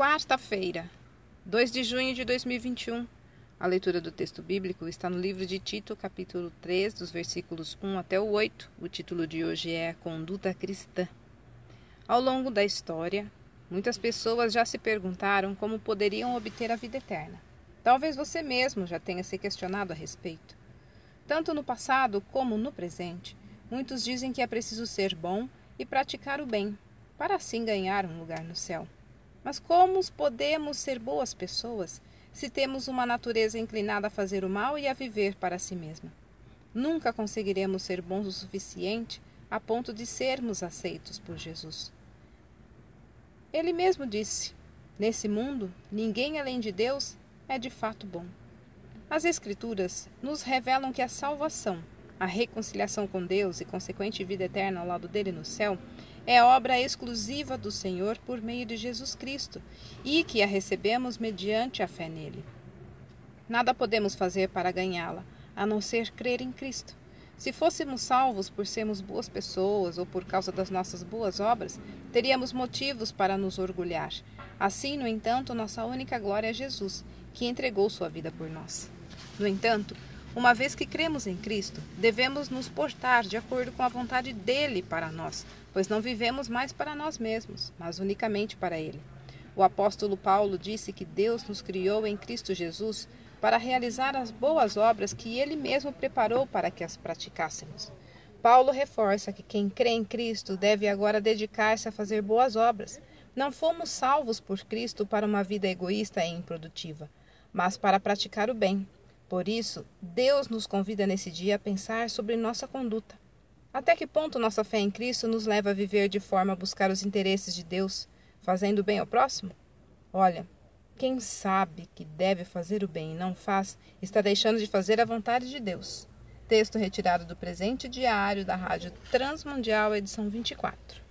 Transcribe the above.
Quarta-feira, 2 de junho de 2021. A leitura do texto bíblico está no livro de Tito, capítulo 3, dos versículos 1 até o 8. O título de hoje é Conduta Cristã. Ao longo da história, muitas pessoas já se perguntaram como poderiam obter a vida eterna. Talvez você mesmo já tenha se questionado a respeito. Tanto no passado como no presente, muitos dizem que é preciso ser bom e praticar o bem, para assim ganhar um lugar no céu. Mas como podemos ser boas pessoas se temos uma natureza inclinada a fazer o mal e a viver para si mesma? Nunca conseguiremos ser bons o suficiente a ponto de sermos aceitos por Jesus. Ele mesmo disse: Nesse mundo, ninguém além de Deus é de fato bom. As Escrituras nos revelam que a salvação, a reconciliação com Deus e consequente vida eterna ao lado dele no céu é obra exclusiva do Senhor por meio de Jesus Cristo e que a recebemos mediante a fé nele. Nada podemos fazer para ganhá-la, a não ser crer em Cristo. Se fôssemos salvos por sermos boas pessoas ou por causa das nossas boas obras, teríamos motivos para nos orgulhar. Assim, no entanto, nossa única glória é Jesus, que entregou sua vida por nós. No entanto, uma vez que cremos em Cristo, devemos nos portar de acordo com a vontade dele para nós, pois não vivemos mais para nós mesmos, mas unicamente para ele. O apóstolo Paulo disse que Deus nos criou em Cristo Jesus para realizar as boas obras que ele mesmo preparou para que as praticássemos. Paulo reforça que quem crê em Cristo deve agora dedicar-se a fazer boas obras. Não fomos salvos por Cristo para uma vida egoísta e improdutiva, mas para praticar o bem por isso, Deus nos convida nesse dia a pensar sobre nossa conduta. Até que ponto nossa fé em Cristo nos leva a viver de forma a buscar os interesses de Deus, fazendo bem ao próximo? Olha, quem sabe que deve fazer o bem e não faz, está deixando de fazer a vontade de Deus. Texto retirado do presente diário da Rádio Transmundial, edição 24.